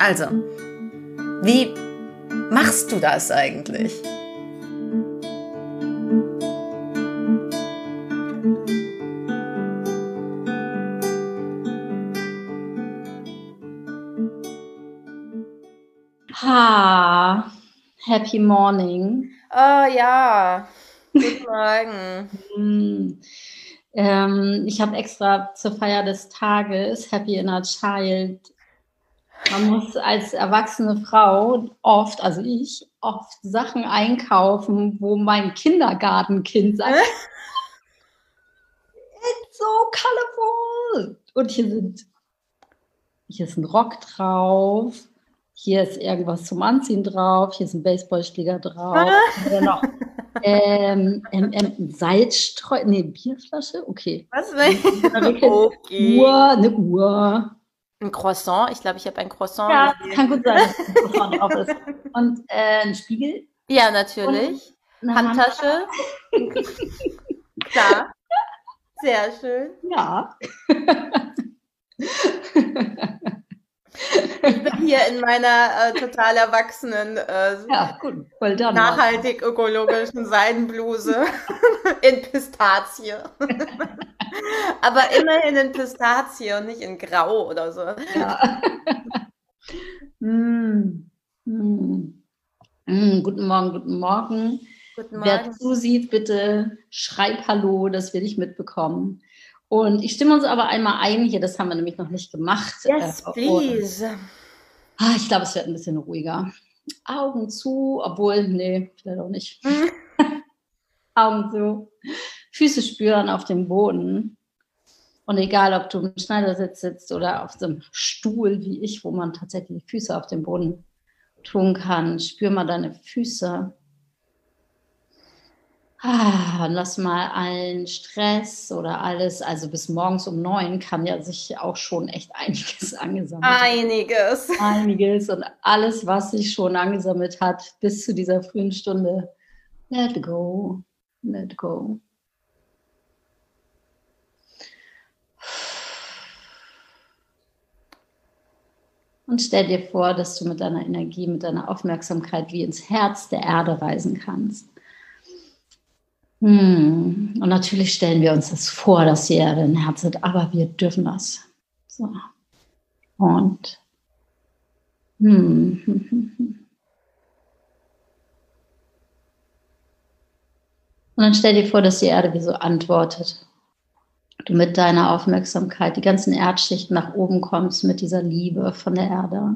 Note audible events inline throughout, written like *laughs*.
Also, wie machst du das eigentlich? Ha, happy morning. Oh ja, guten Morgen. *laughs* Hm. Ähm, ich habe extra zur Feier des Tages Happy Inner Child man muss als erwachsene Frau oft, also ich, oft Sachen einkaufen, wo mein Kindergartenkind sagt, *laughs* it's so colorful. Und hier sind, hier ist ein Rock drauf, hier ist irgendwas zum Anziehen drauf, hier ist ein Baseballschläger drauf, hier noch ähm, ähm, ähm, Salzstreu, nee, Bierflasche, okay. Was? *laughs* okay. Uhr, eine Uhr. Ein Croissant. Ich glaube, ich habe ein Croissant. Ja, kann gut sein, dass *laughs* ein Croissant drauf ist. Und äh, ein Spiegel. Ja, natürlich. Handtasche. *laughs* Klar. Sehr schön. Ja. *laughs* Ich bin hier in meiner äh, total erwachsenen, äh, ja, gut. Nachhaltig ökologischen Seidenbluse *laughs* in Pistazie. *laughs* Aber immerhin in Pistazie und nicht in Grau oder so. Ja. mm. Mm. Mm. Guten Morgen, guten Morgen. Guten Morgen. Wer zusieht, bitte schreib Hallo, dass wir dich mitbekommen. Und ich stimme uns aber einmal ein, hier, das haben wir nämlich noch nicht gemacht. Yes, äh, please. Ah, ich glaube, es wird ein bisschen ruhiger. Augen zu, obwohl, nee, vielleicht auch nicht. Mhm. *laughs* Augen zu. Füße spüren auf dem Boden. Und egal, ob du im Schneidersitz sitzt oder auf so einem Stuhl wie ich, wo man tatsächlich Füße auf dem Boden tun kann, spür mal deine Füße. Ah, lass mal allen Stress oder alles, also bis morgens um neun kann ja sich auch schon echt einiges *laughs* angesammelt Einiges. Einiges und alles, was sich schon angesammelt hat bis zu dieser frühen Stunde. Let go, let go. Und stell dir vor, dass du mit deiner Energie, mit deiner Aufmerksamkeit wie ins Herz der Erde reisen kannst. Hm. Und natürlich stellen wir uns das vor, dass die Erde ein Herz hat, aber wir dürfen das. So. Und hm. Und dann stell dir vor, dass die Erde wie so antwortet du mit deiner Aufmerksamkeit die ganzen Erdschichten nach oben kommst mit dieser Liebe von der Erde.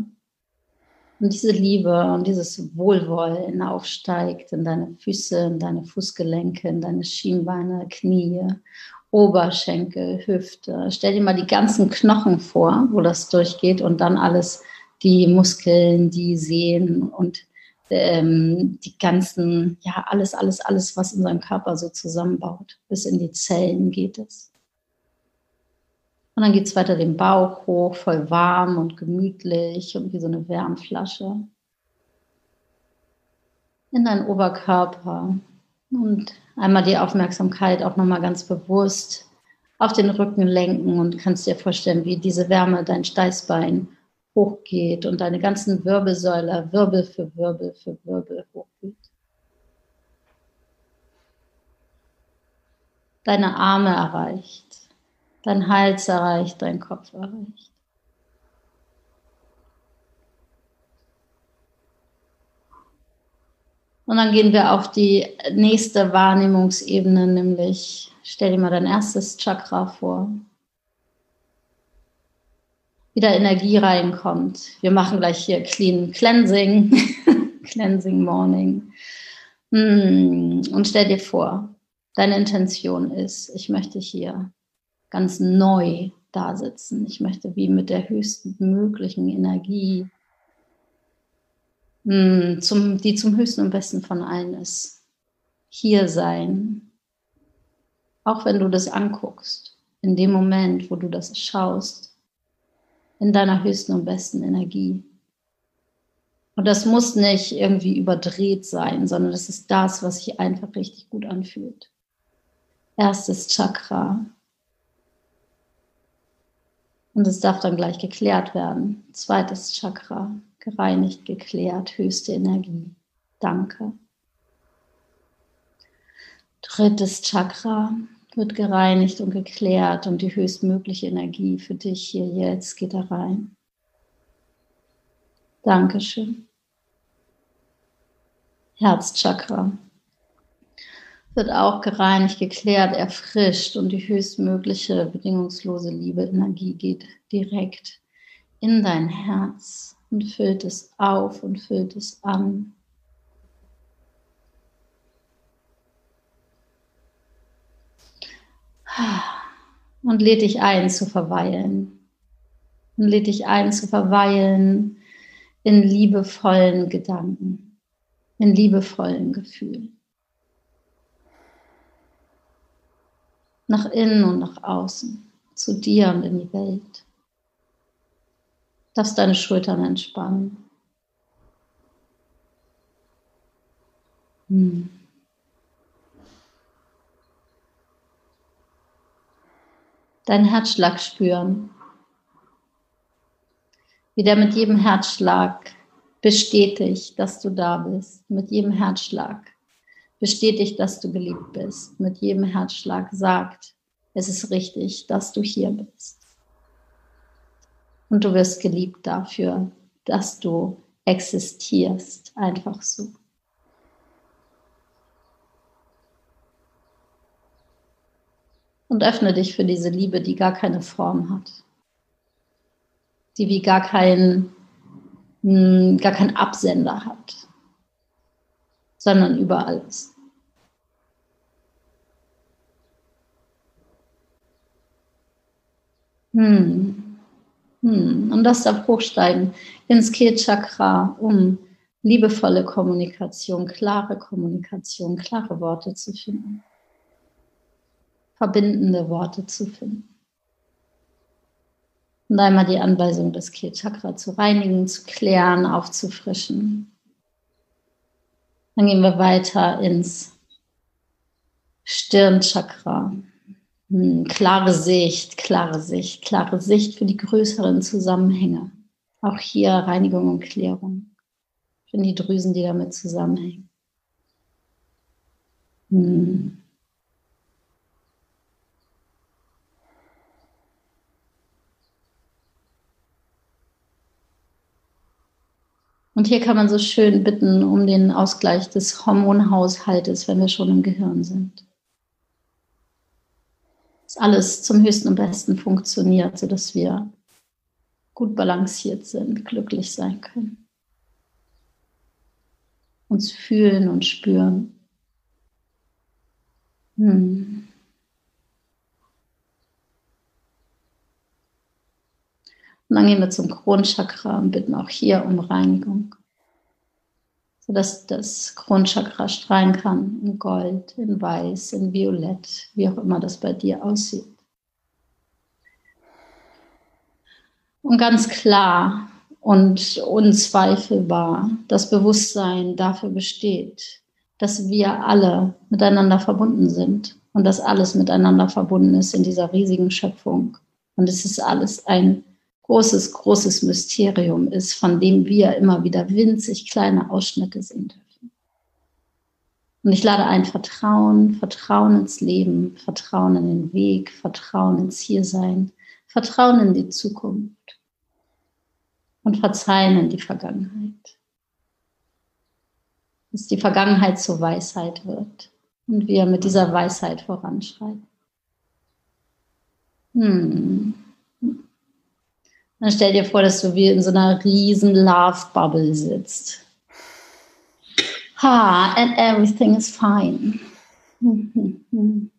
Und diese Liebe und dieses Wohlwollen aufsteigt in deine Füße, in deine Fußgelenke, in deine Schienbeine, Knie, Oberschenkel, Hüfte. Stell dir mal die ganzen Knochen vor, wo das durchgeht und dann alles, die Muskeln, die Sehnen und ähm, die ganzen, ja, alles, alles, alles, was unseren Körper so zusammenbaut. Bis in die Zellen geht es. Und dann geht es weiter den Bauch hoch, voll warm und gemütlich und wie so eine Wärmflasche. In deinen Oberkörper. Und einmal die Aufmerksamkeit auch nochmal ganz bewusst auf den Rücken lenken und kannst dir vorstellen, wie diese Wärme dein Steißbein hochgeht und deine ganzen Wirbelsäule Wirbel für Wirbel für Wirbel hochgeht. Deine Arme erreicht dein Hals erreicht, dein Kopf erreicht. Und dann gehen wir auf die nächste Wahrnehmungsebene, nämlich stell dir mal dein erstes Chakra vor. Wie da Energie reinkommt. Wir machen gleich hier Clean Cleansing, *laughs* Cleansing Morning. Hm, und stell dir vor, deine Intention ist, ich möchte hier ganz neu da sitzen. Ich möchte wie mit der höchsten möglichen Energie, hm, zum, die zum höchsten und besten von allen ist, hier sein. Auch wenn du das anguckst, in dem Moment, wo du das schaust, in deiner höchsten und besten Energie. Und das muss nicht irgendwie überdreht sein, sondern das ist das, was sich einfach richtig gut anfühlt. Erstes Chakra, Und es darf dann gleich geklärt werden. Zweites Chakra, gereinigt, geklärt, höchste Energie. Danke. Drittes Chakra wird gereinigt und geklärt und die höchstmögliche Energie für dich hier jetzt geht da rein. Dankeschön. Herzchakra wird auch gereinigt, geklärt, erfrischt und die höchstmögliche bedingungslose Liebe, Energie geht direkt in dein Herz und füllt es auf und füllt es an. Und lädt dich ein zu verweilen. Und lädt dich ein zu verweilen in liebevollen Gedanken, in liebevollen Gefühlen. Nach innen und nach außen, zu dir und in die Welt. Darfst deine Schultern entspannen. Hm. Deinen Herzschlag spüren. Wie der mit jedem Herzschlag bestätigt, dass du da bist. Mit jedem Herzschlag bestätigt, dass du geliebt bist. Mit jedem Herzschlag sagt, es ist richtig, dass du hier bist. Und du wirst geliebt dafür, dass du existierst, einfach so. Und öffne dich für diese Liebe, die gar keine Form hat. Die wie gar kein, hm, gar keinen Absender hat, sondern überall ist. Hm. Hm. Und das darf hochsteigen ins Kehlchakra, um liebevolle Kommunikation, klare Kommunikation, klare Worte zu finden. Verbindende Worte zu finden. Und einmal die Anweisung des Kehlchakra zu reinigen, zu klären, aufzufrischen. Dann gehen wir weiter ins Stirnchakra. Hm, klare Sicht, klare Sicht, klare Sicht für die größeren Zusammenhänge. Auch hier Reinigung und Klärung. Für die Drüsen, die damit zusammenhängen. Hm. Und hier kann man so schön bitten um den Ausgleich des Hormonhaushaltes, wenn wir schon im Gehirn sind dass alles zum höchsten und besten funktioniert, sodass wir gut balanciert sind, glücklich sein können. Uns fühlen und spüren. Hm. Und dann gehen wir zum Kronchakra und bitten auch hier um Reinigung sodass das Kronchakra strahlen kann in Gold, in Weiß, in Violett, wie auch immer das bei dir aussieht. Und ganz klar und unzweifelbar das Bewusstsein dafür besteht, dass wir alle miteinander verbunden sind und dass alles miteinander verbunden ist in dieser riesigen Schöpfung. Und es ist alles ein großes, großes Mysterium ist, von dem wir immer wieder winzig kleine Ausschnitte sehen dürfen. Und ich lade ein Vertrauen, Vertrauen ins Leben, Vertrauen in den Weg, Vertrauen ins Hiersein, Vertrauen in die Zukunft und Verzeihen in die Vergangenheit. Dass die Vergangenheit zur Weisheit wird und wir mit dieser Weisheit voranschreiten. Hm. Dann stell dir vor, dass du wie in so einer riesen Love Bubble sitzt. Ha, and everything is fine. Und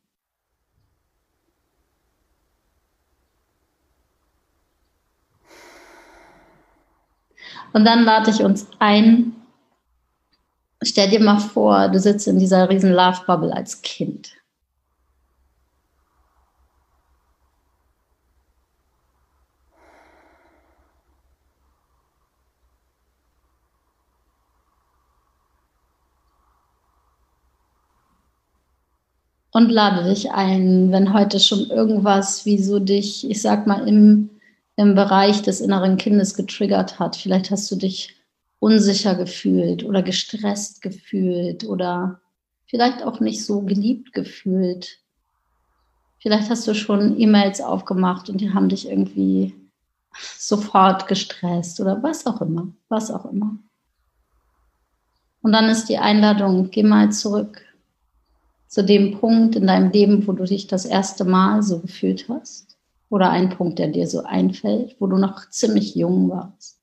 dann lade ich uns ein, stell dir mal vor, du sitzt in dieser riesen Love Bubble als Kind. Und lade dich ein, wenn heute schon irgendwas, wie so dich, ich sag mal, im, im Bereich des inneren Kindes getriggert hat. Vielleicht hast du dich unsicher gefühlt oder gestresst gefühlt oder vielleicht auch nicht so geliebt gefühlt. Vielleicht hast du schon E-Mails aufgemacht und die haben dich irgendwie sofort gestresst oder was auch immer, was auch immer. Und dann ist die Einladung, geh mal zurück zu dem Punkt in deinem Leben, wo du dich das erste Mal so gefühlt hast. Oder ein Punkt, der dir so einfällt, wo du noch ziemlich jung warst.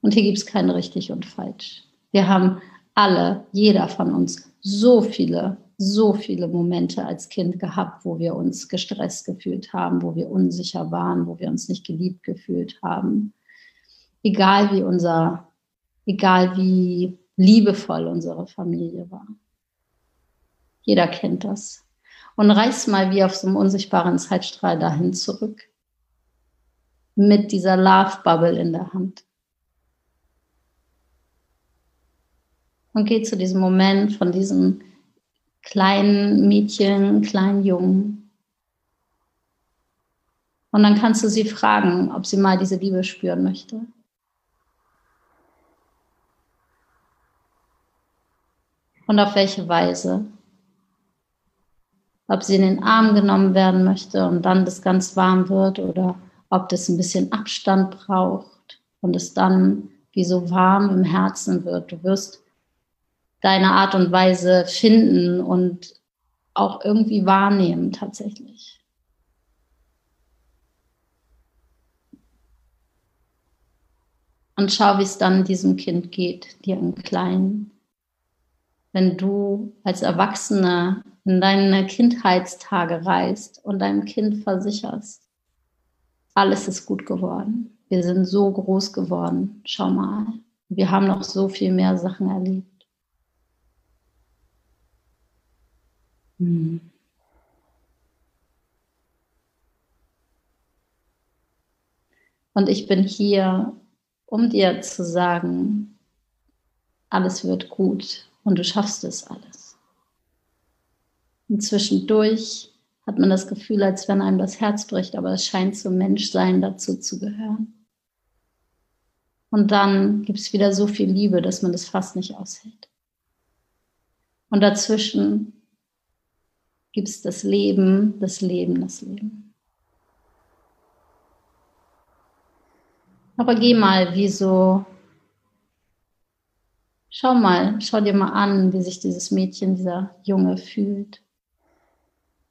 Und hier gibt es kein richtig und falsch. Wir haben alle, jeder von uns, so viele so viele Momente als Kind gehabt, wo wir uns gestresst gefühlt haben, wo wir unsicher waren, wo wir uns nicht geliebt gefühlt haben. Egal wie unser, egal wie liebevoll unsere Familie war. Jeder kennt das. Und reiß mal wie auf so einem unsichtbaren Zeitstrahl dahin zurück. Mit dieser Love Bubble in der Hand. Und geh zu diesem Moment von diesem kleinen Mädchen, kleinen Jungen. Und dann kannst du sie fragen, ob sie mal diese Liebe spüren möchte. Und auf welche Weise. Ob sie in den Arm genommen werden möchte und dann das ganz warm wird oder ob das ein bisschen Abstand braucht und es dann wie so warm im Herzen wird. Du wirst deine Art und Weise finden und auch irgendwie wahrnehmen tatsächlich. Und schau, wie es dann diesem Kind geht, dir im Kleinen. Wenn du als Erwachsener in deine Kindheitstage reist und deinem Kind versicherst, alles ist gut geworden. Wir sind so groß geworden. Schau mal. Wir haben noch so viel mehr Sachen erlebt. Hm. Und ich bin hier, um dir zu sagen, alles wird gut und du schaffst es alles. Und zwischendurch hat man das Gefühl, als wenn einem das Herz bricht, aber es scheint zum Menschsein dazu zu gehören. Und dann gibt es wieder so viel Liebe, dass man das fast nicht aushält. Und dazwischen gibt es das Leben, das Leben, das Leben. Aber geh mal, wie so, schau mal, schau dir mal an, wie sich dieses Mädchen, dieser Junge fühlt.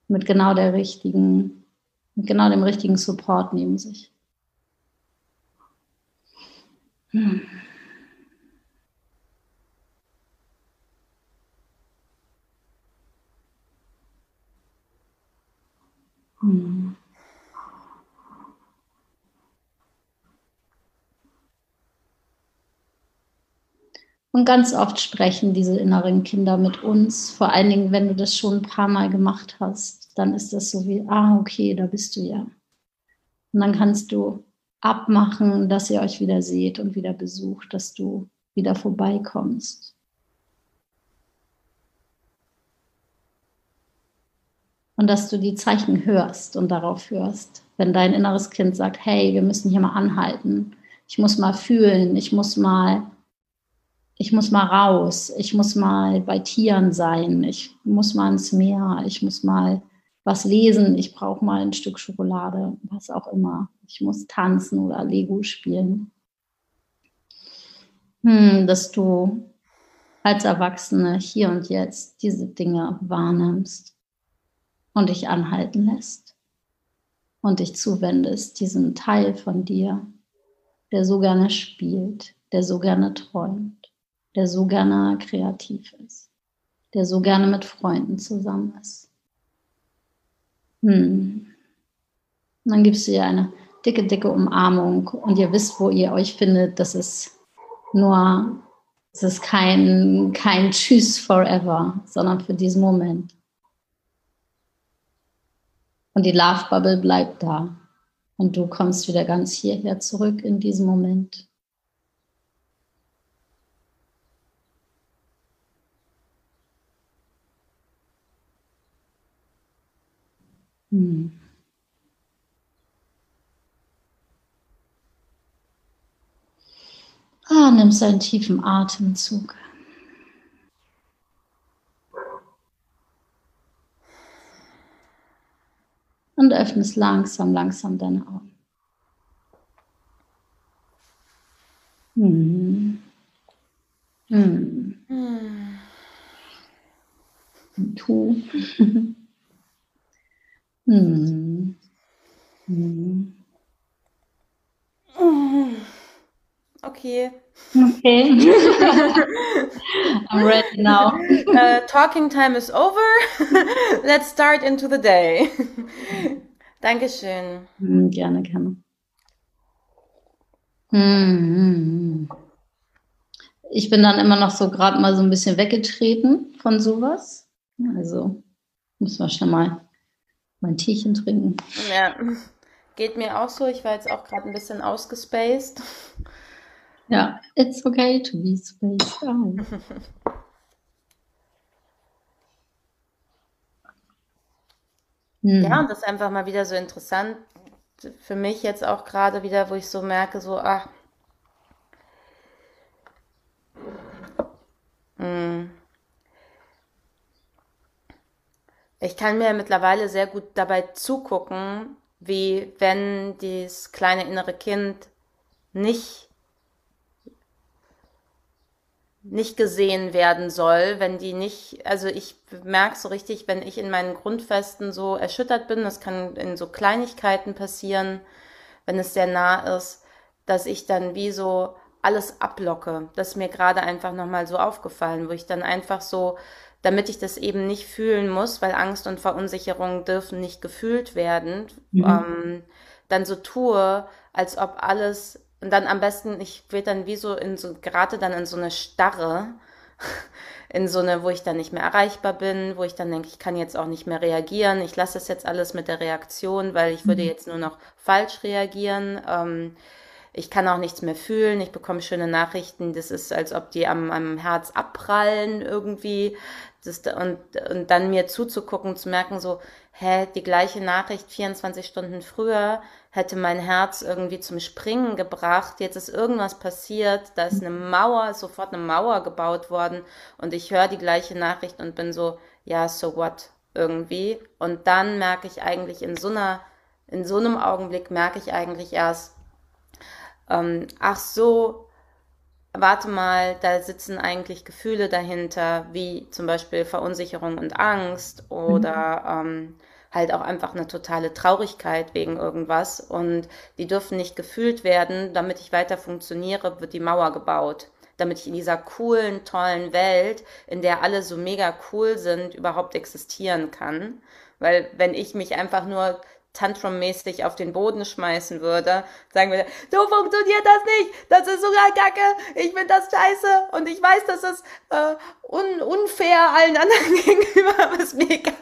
Mit genau der richtigen, mit genau dem richtigen Support neben sich. Hm. Hm. Und ganz oft sprechen diese inneren Kinder mit uns, vor allen Dingen, wenn du das schon ein paar Mal gemacht hast, dann ist das so wie, ah, okay, da bist du ja. Und dann kannst du abmachen, dass ihr euch wieder seht und wieder besucht, dass du wieder vorbeikommst. Und dass du die Zeichen hörst und darauf hörst. Wenn dein inneres Kind sagt, hey, wir müssen hier mal anhalten, ich muss mal fühlen, ich muss mal, ich muss mal raus, ich muss mal bei Tieren sein, ich muss mal ins Meer, ich muss mal was lesen, ich brauche mal ein Stück Schokolade, was auch immer. Ich muss tanzen oder Lego spielen. Hm, dass du als Erwachsene hier und jetzt diese Dinge wahrnimmst und dich anhalten lässt und dich zuwendest, diesem Teil von dir, der so gerne spielt, der so gerne träumt, der so gerne kreativ ist, der so gerne mit Freunden zusammen ist. Hm. Und dann gibst du ihr eine dicke, dicke Umarmung und ihr wisst, wo ihr euch findet. Das ist nur, es ist kein, kein Tschüss forever, sondern für diesen Moment. Und die Love Bubble bleibt da. Und du kommst wieder ganz hierher zurück in diesem Moment. Hm. Ah, nimmst einen tiefen Atemzug. Und öffnest langsam, langsam deine Augen. Hm. Hm. Tu. *laughs* hm. Hm. Okay. Okay. *laughs* I'm ready now. *laughs* Uh, talking time is over. *laughs* Let's start into the day. Dankeschön. Hm, gerne, gerne. Hm, ich bin dann immer noch so gerade mal so ein bisschen weggetreten von sowas. Also muss man schon mal mein Teechen trinken. Ja, geht mir auch so. Ich war jetzt auch gerade ein bisschen ausgespaced. Ja, it's okay to be spaced out. Ja, und das ist einfach mal wieder so interessant für mich jetzt auch gerade wieder, wo ich so merke, so, ach, hm. Ich kann mir mittlerweile sehr gut dabei zugucken, wie wenn dieses kleine innere Kind nicht nicht gesehen werden soll, wenn die nicht, also ich merke so richtig, wenn ich in meinen Grundfesten so erschüttert bin, das kann in so Kleinigkeiten passieren, wenn es sehr nah ist, dass ich dann wie so alles ablocke. Das ist mir gerade einfach nochmal so aufgefallen, wo ich dann einfach so, damit ich das eben nicht fühlen muss, weil Angst und Verunsicherung dürfen nicht gefühlt werden, mhm. ähm, dann so tue, als ob alles und dann am besten, ich werde dann wie so in so, gerate dann in so eine Starre, *laughs* in so eine, wo ich dann nicht mehr erreichbar bin, wo ich dann denke, ich kann jetzt auch nicht mehr reagieren, ich lasse es jetzt alles mit der Reaktion, weil ich würde mhm. jetzt nur noch falsch reagieren. Ähm, ich kann auch nichts mehr fühlen, ich bekomme schöne Nachrichten, das ist, als ob die am, am Herz abprallen irgendwie. Das, und, und dann mir zuzugucken, zu merken, so, hä, die gleiche Nachricht 24 Stunden früher hätte mein Herz irgendwie zum Springen gebracht. Jetzt ist irgendwas passiert, da ist eine Mauer, sofort eine Mauer gebaut worden und ich höre die gleiche Nachricht und bin so, ja, so what irgendwie. Und dann merke ich eigentlich in so einer, in so einem Augenblick merke ich eigentlich erst, ähm, ach so, warte mal, da sitzen eigentlich Gefühle dahinter, wie zum Beispiel Verunsicherung und Angst oder mhm. ähm, halt auch einfach eine totale Traurigkeit wegen irgendwas und die dürfen nicht gefühlt werden. Damit ich weiter funktioniere, wird die Mauer gebaut. Damit ich in dieser coolen, tollen Welt, in der alle so mega cool sind, überhaupt existieren kann. Weil wenn ich mich einfach nur Tantrum-mäßig auf den Boden schmeißen würde, sagen würde, so funktioniert das nicht, das ist sogar Kacke, ich finde das scheiße und ich weiß, das ist äh, un unfair allen anderen *laughs* gegenüber, aber ist mir egal.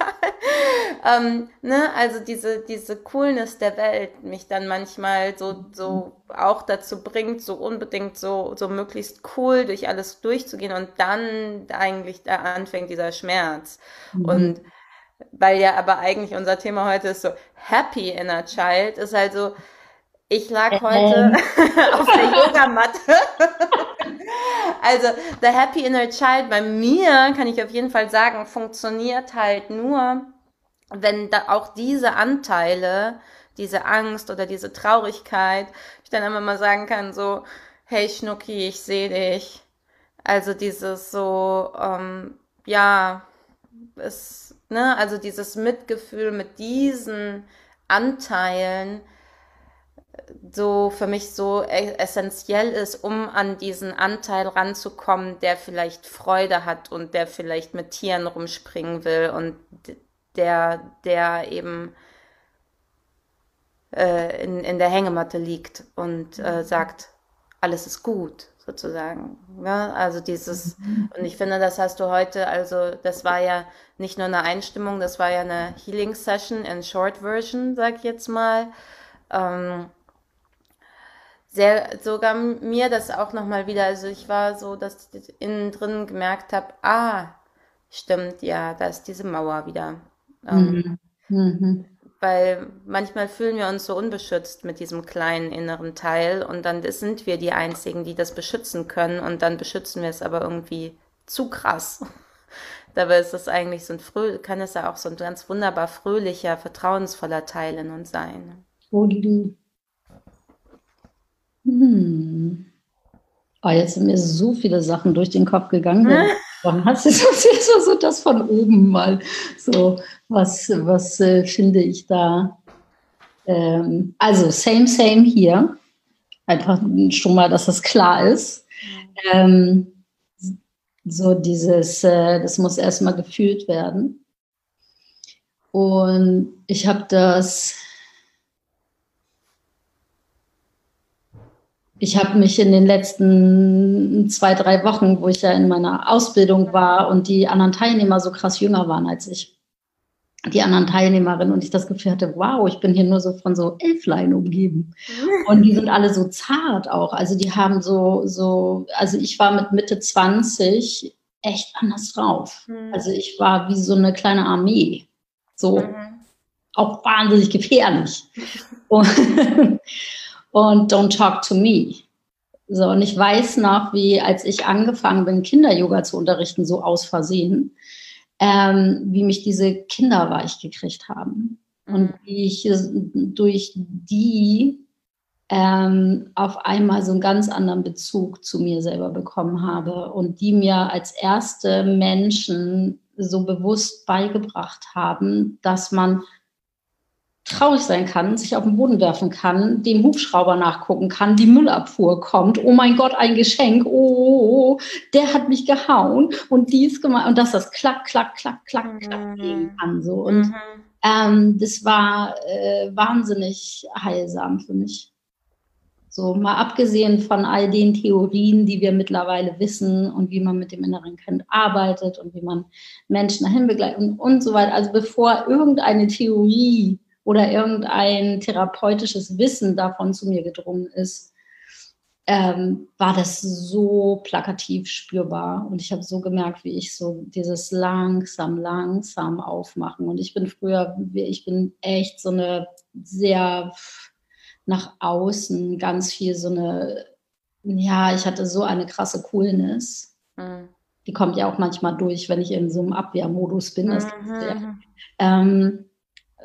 ähm, ne? Also diese, diese Coolness der Welt mich dann manchmal so, so auch dazu bringt, so unbedingt so, so möglichst cool durch alles durchzugehen und dann eigentlich da anfängt dieser Schmerz. Mhm. Und weil ja aber eigentlich unser Thema heute ist so Happy Inner Child, ist halt so, ich lag heute *laughs* auf der Yogamatte. *laughs* also, The Happy Inner Child bei mir, kann ich auf jeden Fall sagen, funktioniert halt nur, wenn da auch diese Anteile, diese Angst oder diese Traurigkeit, ich dann immer mal sagen kann, so, hey Schnucki, ich sehe dich. Also dieses so, ähm, ja, es Ne? Also dieses Mitgefühl mit diesen Anteilen so für mich so e-, essentiell ist, um an diesen Anteil ranzukommen, der vielleicht Freude hat und der vielleicht mit Tieren rumspringen will und der, der eben äh, in, in der Hängematte liegt und äh, mhm. sagt, alles ist gut sozusagen. Ja, also dieses, mhm. und ich finde, das hast du heute, also das war ja nicht nur eine Einstimmung, das war ja eine Healing Session in Short Version, sag ich jetzt mal. Ähm, sehr, sogar mir das auch nochmal wieder, also ich war so, dass ich innen drin gemerkt habe, ah, stimmt, ja, da ist diese Mauer wieder. Ähm, mhm. Mhm weil manchmal fühlen wir uns so unbeschützt mit diesem kleinen inneren Teil und dann sind wir die Einzigen, die das beschützen können und dann beschützen wir es aber irgendwie zu krass. *laughs* Dabei ist es eigentlich so ein fröh kann es ja auch so ein ganz wunderbar fröhlicher, vertrauensvoller Teil in uns sein. Oh, hm. Oh, jetzt sind mir so viele Sachen durch den Kopf gegangen. *laughs* Warum hast du jetzt so das von oben mal so, was, was äh, finde ich da? Ähm, also, same, same hier. Einfach schon mal, dass das klar ist. Ähm, so dieses, äh, das muss erstmal gefühlt werden. Und ich habe das ich habe mich in den letzten zwei, drei Wochen, wo ich ja in meiner Ausbildung war und die anderen Teilnehmer so krass jünger waren als ich, die anderen Teilnehmerinnen und ich das Gefühl hatte, wow, ich bin hier nur so von so Elflein umgeben. Und die sind alle so zart auch. Also die haben so, so, also ich war mit Mitte 20 echt anders drauf. Mhm. Also ich war wie so eine kleine Armee. So mhm. auch wahnsinnig gefährlich. Und *laughs* *laughs* und Don't Talk to Me. So, und ich weiß noch, wie als ich angefangen bin, Kinder-Yoga zu unterrichten, so aus Versehen, ähm, wie mich diese Kinder weich gekriegt haben. Und mhm. wie ich durch die ähm, auf einmal so einen ganz anderen Bezug zu mir selber bekommen habe und die mir als erste Menschen so bewusst beigebracht haben, dass man traurig sein kann, sich auf den Boden werfen kann, dem Hubschrauber nachgucken kann, die Müllabfuhr kommt, oh mein Gott, ein Geschenk, oh, der hat mich gehauen und dies gemacht und dass das klack, klack, klack, klack, klack mhm. gehen kann. So. Und mhm. ähm, das war äh, wahnsinnig heilsam für mich. So, mal abgesehen von all den Theorien, die wir mittlerweile wissen und wie man mit dem inneren Kind arbeitet und wie man Menschen dahin begleitet und, und so weiter. Also bevor irgendeine Theorie oder irgendein therapeutisches Wissen davon zu mir gedrungen ist, ähm, war das so plakativ spürbar. Und ich habe so gemerkt, wie ich so dieses langsam, langsam aufmachen. Und ich bin früher, ich bin echt so eine sehr nach außen, ganz viel so eine, ja, ich hatte so eine krasse Coolness. Mhm. Die kommt ja auch manchmal durch, wenn ich in so einem Abwehrmodus bin. Das mhm. *laughs* ähm,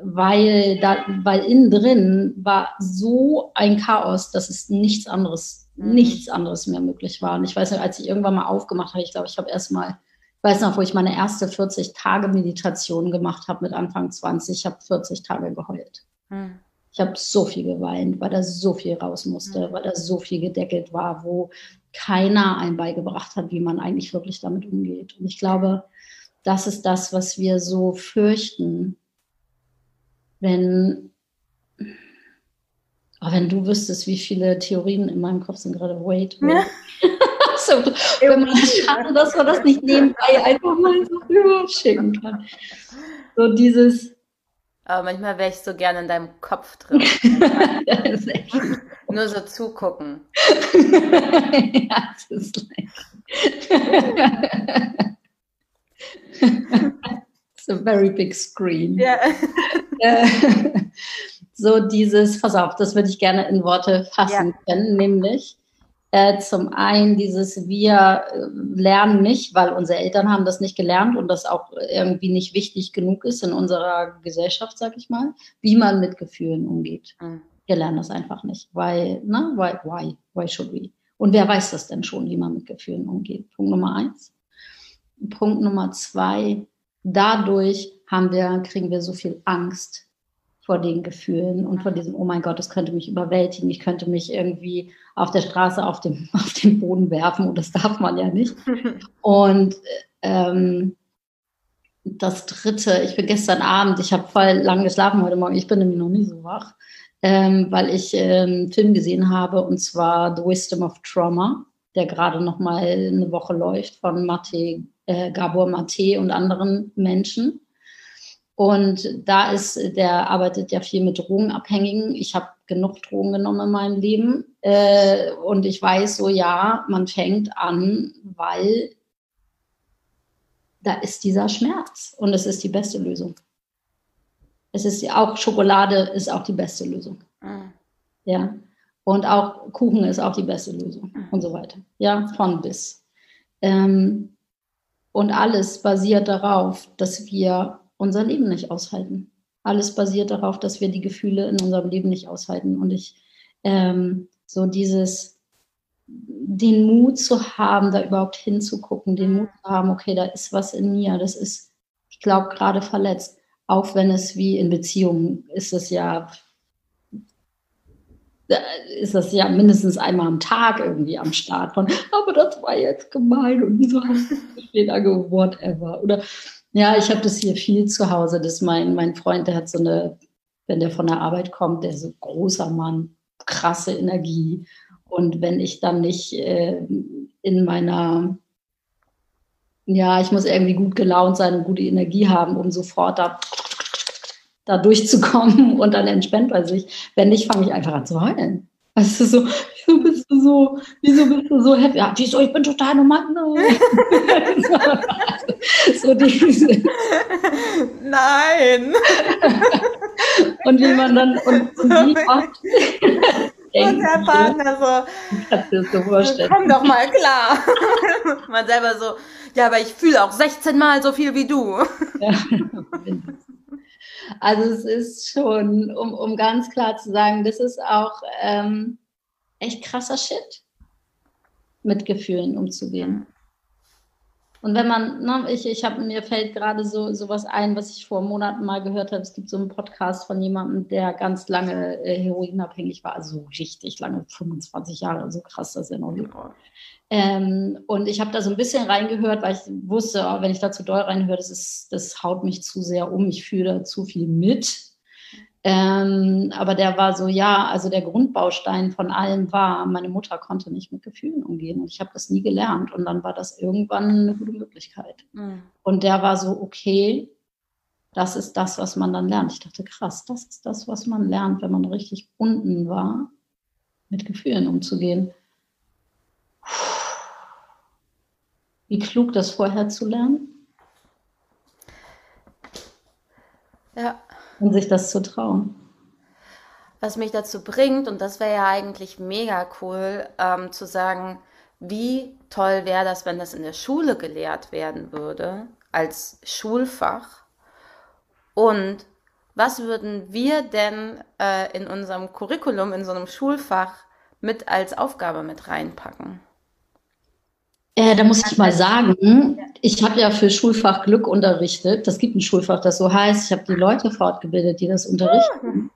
weil da, weil innen drin war so ein Chaos, dass es nichts anderes, mhm. nichts anderes mehr möglich war. Und ich weiß nicht, als ich irgendwann mal aufgemacht habe, ich glaube, ich habe erst mal, ich weiß noch, wo ich meine erste 40 Tage Meditation gemacht habe mit Anfang 20, ich habe 40 Tage geheult. Mhm. Ich habe so viel geweint, weil da so viel raus musste, mhm. weil da so viel gedeckelt war, wo keiner einem beigebracht hat, wie man eigentlich wirklich damit umgeht. Und ich glaube, das ist das, was wir so fürchten, wenn, oh, wenn du wüsstest, wie viele Theorien in meinem Kopf sind gerade, wait, wait. Ja. *laughs* so, wenn man schade, dass man das nicht nebenbei einfach mal so rüberschicken kann. So dieses. Aber manchmal wäre ich so gerne in deinem Kopf drin. *laughs* Nur so zugucken. *laughs* ja, das ist leicht. It's a very big screen. Ja. *laughs* Äh, so dieses, pass auf, das würde ich gerne in Worte fassen ja. können, nämlich äh, zum einen dieses, wir äh, lernen nicht, weil unsere Eltern haben das nicht gelernt und das auch irgendwie nicht wichtig genug ist in unserer Gesellschaft, sag ich mal, wie man mit Gefühlen umgeht. Mhm. Wir lernen das einfach nicht, weil, ne, why, why, why should we? Und wer weiß das denn schon, wie man mit Gefühlen umgeht? Punkt Nummer eins. Punkt Nummer zwei, dadurch haben wir, kriegen wir so viel Angst vor den Gefühlen und vor diesem, oh mein Gott, das könnte mich überwältigen, ich könnte mich irgendwie auf der Straße auf dem, *laughs* auf den Boden werfen und das darf man ja nicht. *laughs* Und ähm, das Dritte, ich bin gestern Abend, ich habe voll lang geschlafen heute Morgen, ich bin nämlich noch nie so wach, ähm, weil ich ähm, einen Film gesehen habe und zwar The Wisdom of Trauma, der gerade noch mal eine Woche läuft von Mate äh, Gabor Mate und anderen Menschen. Und da ist, der arbeitet ja viel mit Drogenabhängigen. Ich habe genug Drogen genommen in meinem Leben. Äh, und ich weiß so, ja, man fängt an, weil da ist dieser Schmerz. Und es ist die beste Lösung. Es ist ja auch Schokolade ist auch die beste Lösung. Mhm. Ja. Und auch Kuchen ist auch die beste Lösung mhm. und so weiter. Ja, von bis. Ähm, und alles basiert darauf, dass wir unser Leben nicht aushalten. Alles basiert darauf, dass wir die Gefühle in unserem Leben nicht aushalten. Und ich, ähm, so dieses, den Mut zu haben, da überhaupt hinzugucken, den Mut zu haben, okay, da ist was in mir, das ist, ich glaube, gerade verletzt. Auch wenn es wie in Beziehungen ist es ja, ist das ja mindestens einmal am Tag irgendwie am Start von, aber das war jetzt gemein und wieso hast du lange, whatever. Oder ja, ich habe das hier viel zu Hause, dass mein, mein Freund, der hat so eine, wenn der von der Arbeit kommt, der ist so großer Mann, krasse Energie und wenn ich dann nicht äh, in meiner, ja, ich muss irgendwie gut gelaunt sein und gute Energie haben, um sofort da, da durchzukommen *laughs* und dann entspannt bei sich. Wenn nicht, fange ich einfach an zu heulen. Weißt du, so, wieso bist du so, wieso bist du so happy? Ja, wieso, ich bin total normal. *laughs* so diese. Nein. *laughs* und wie man dann, und wie oft, denken. Und der Partner so, kannst du so vorstellen. komm doch mal klar. Man selber so, ja, aber ich fühle auch 16 Mal so viel wie du. Ja. Also es ist schon, um, um ganz klar zu sagen, das ist auch ähm, echt krasser Shit, mit Gefühlen umzugehen. Und wenn man, ne, ich, ich habe mir fällt gerade so sowas ein, was ich vor Monaten mal gehört habe. Es gibt so einen Podcast von jemandem, der ganz lange äh, heroinabhängig war, also richtig lange, 25 Jahre, so krass, dass er noch lebt. Ähm, und ich habe da so ein bisschen reingehört, weil ich wusste, oh, wenn ich da zu doll reinhöre, das, ist, das haut mich zu sehr um. Ich fühle da zu viel mit. Ähm, aber der war so, ja, also der Grundbaustein von allem war, meine Mutter konnte nicht mit Gefühlen umgehen und ich habe das nie gelernt und dann war das irgendwann eine gute Möglichkeit. Mhm. Und der war so, okay, das ist das, was man dann lernt. Ich dachte, krass, das ist das, was man lernt, wenn man richtig unten war, mit Gefühlen umzugehen. Wie klug, das vorher zu lernen. Ja, und sich das zu trauen. Was mich dazu bringt, und das wäre ja eigentlich mega cool, ähm, zu sagen, wie toll wäre das, wenn das in der Schule gelehrt werden würde, als Schulfach. Und was würden wir denn äh, in unserem Curriculum, in so einem Schulfach mit als Aufgabe mit reinpacken? Äh, da muss ich mal sagen, ich habe ja für Schulfach Glück unterrichtet. Das gibt ein Schulfach, das so heißt. Ich habe die Leute fortgebildet, die das unterrichten.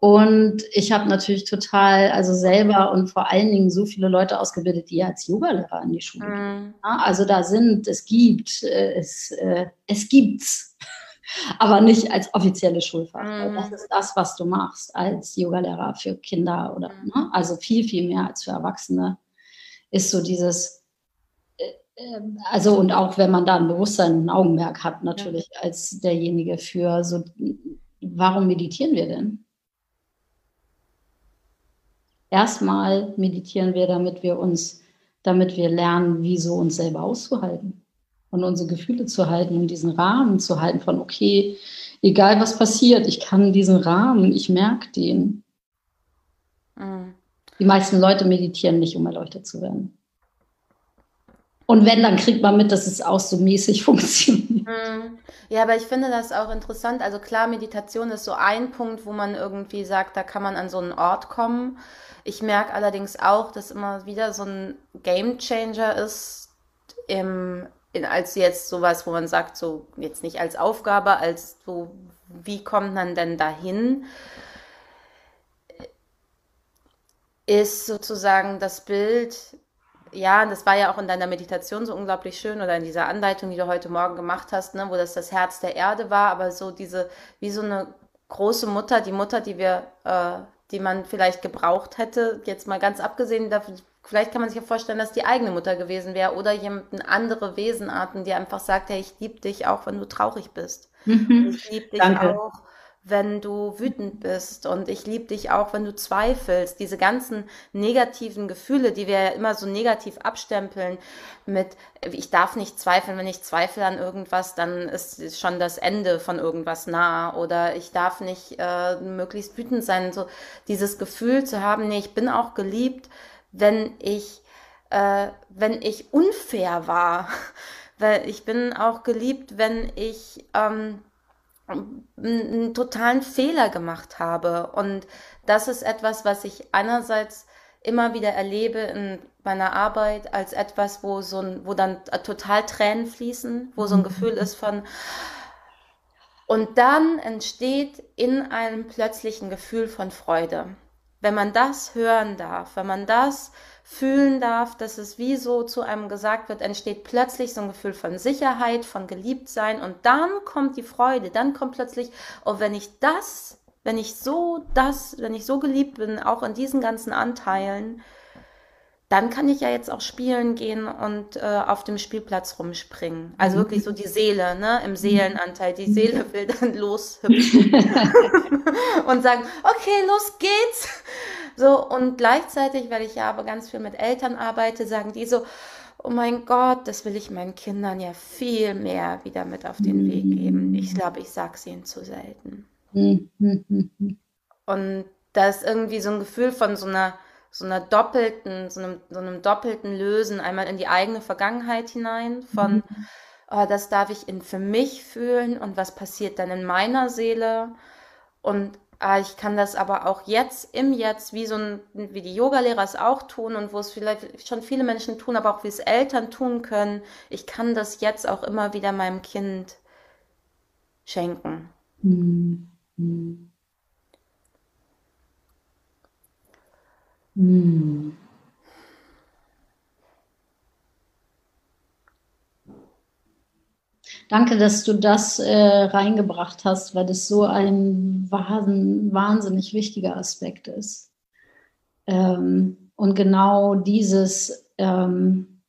Und ich habe natürlich total, also selber und vor allen Dingen so viele Leute ausgebildet, die als Yogalehrer in die Schule gehen. Mhm. Also da sind, es gibt, äh, es, äh, es gibt's, *laughs* aber nicht als offizielle Schulfach. Mhm. Das ist das, was du machst als Yogalehrer für Kinder oder, mhm. ne? also viel, viel mehr als für Erwachsene, ist so dieses, also und auch wenn man da ein Bewusstsein und ein Augenmerk hat, natürlich ja. als derjenige für so, warum meditieren wir denn? Erstmal meditieren wir, damit wir uns, damit wir lernen, wie so uns selber auszuhalten und unsere Gefühle zu halten und diesen Rahmen zu halten von, okay, egal was passiert, ich kann diesen Rahmen, ich merke den. Mhm. Die meisten Leute meditieren nicht, um erleuchtet zu werden. Und wenn, dann kriegt man mit, dass es auch so mäßig *laughs* funktioniert. Mhm. Ja, aber ich finde das auch interessant. Also klar, Meditation ist so ein Punkt, wo man irgendwie sagt, da kann man an so einen Ort kommen. Ich merke allerdings auch, dass immer wieder so ein Game Changer ist, im, in, als jetzt sowas, wo man sagt, so jetzt nicht als Aufgabe, als so, wie kommt man denn dahin? Ist sozusagen das Bild, ja, das war ja auch in deiner Meditation so unglaublich schön oder in dieser Anleitung, die du heute Morgen gemacht hast, ne, wo das das Herz der Erde war, aber so diese, wie so eine große Mutter, die Mutter, die wir, äh, die man vielleicht gebraucht hätte, jetzt mal ganz abgesehen davon, vielleicht kann man sich ja vorstellen, dass die eigene Mutter gewesen wäre oder jemand andere Wesenarten, die einfach sagt, hey, ich liebe dich auch, wenn du traurig bist. Mhm. Ich liebe dich Danke. auch, wenn du wütend bist und ich liebe dich auch, wenn du zweifelst. Diese ganzen negativen Gefühle, die wir ja immer so negativ abstempeln mit, ich darf nicht zweifeln, wenn ich zweifle an irgendwas, dann ist schon das Ende von irgendwas nah oder ich darf nicht äh, möglichst wütend sein. So dieses Gefühl zu haben, nee, ich bin auch geliebt, wenn ich, äh, wenn ich unfair war. *laughs* Weil ich bin auch geliebt, wenn ich ähm, einen totalen Fehler gemacht habe. Und das ist etwas, was ich einerseits immer wieder erlebe in meiner Arbeit als etwas, wo so ein, wo dann total Tränen fließen, wo so ein mhm. Gefühl ist von und dann entsteht in einem plötzlichen Gefühl von Freude. Wenn man das hören darf, wenn man das fühlen darf, dass es wie so zu einem gesagt wird, entsteht plötzlich so ein Gefühl von Sicherheit, von Geliebtsein und dann kommt die Freude, dann kommt plötzlich, oh, wenn ich das, wenn ich so das, wenn ich so geliebt bin, auch in diesen ganzen Anteilen, dann kann ich ja jetzt auch spielen gehen und äh, auf dem Spielplatz rumspringen. Also wirklich so die Seele, ne, im Seelenanteil. Die Seele will dann loshüpfen *laughs* *laughs* und sagen, okay, los geht's. So, und gleichzeitig, weil ich ja aber ganz viel mit Eltern arbeite, sagen die so, oh mein Gott, das will ich meinen Kindern ja viel mehr wieder mit auf den Weg geben. Ich glaube, ich sage es ihnen zu selten. Und da ist irgendwie so ein Gefühl von so einer, so einer doppelten, so einem, so einem doppelten Lösen, einmal in die eigene Vergangenheit hinein, von mhm. oh, das darf ich in für mich fühlen und was passiert dann in meiner Seele und ich kann das aber auch jetzt, im Jetzt, wie so ein, wie die Yogalehrer es auch tun und wo es vielleicht schon viele Menschen tun, aber auch wie es Eltern tun können. Ich kann das jetzt auch immer wieder meinem Kind schenken. Mhm. Mhm. Danke, dass du das äh, reingebracht hast, weil das so ein wahnsinnig wichtiger Aspekt ist. Ähm, und genau dieses, ähm,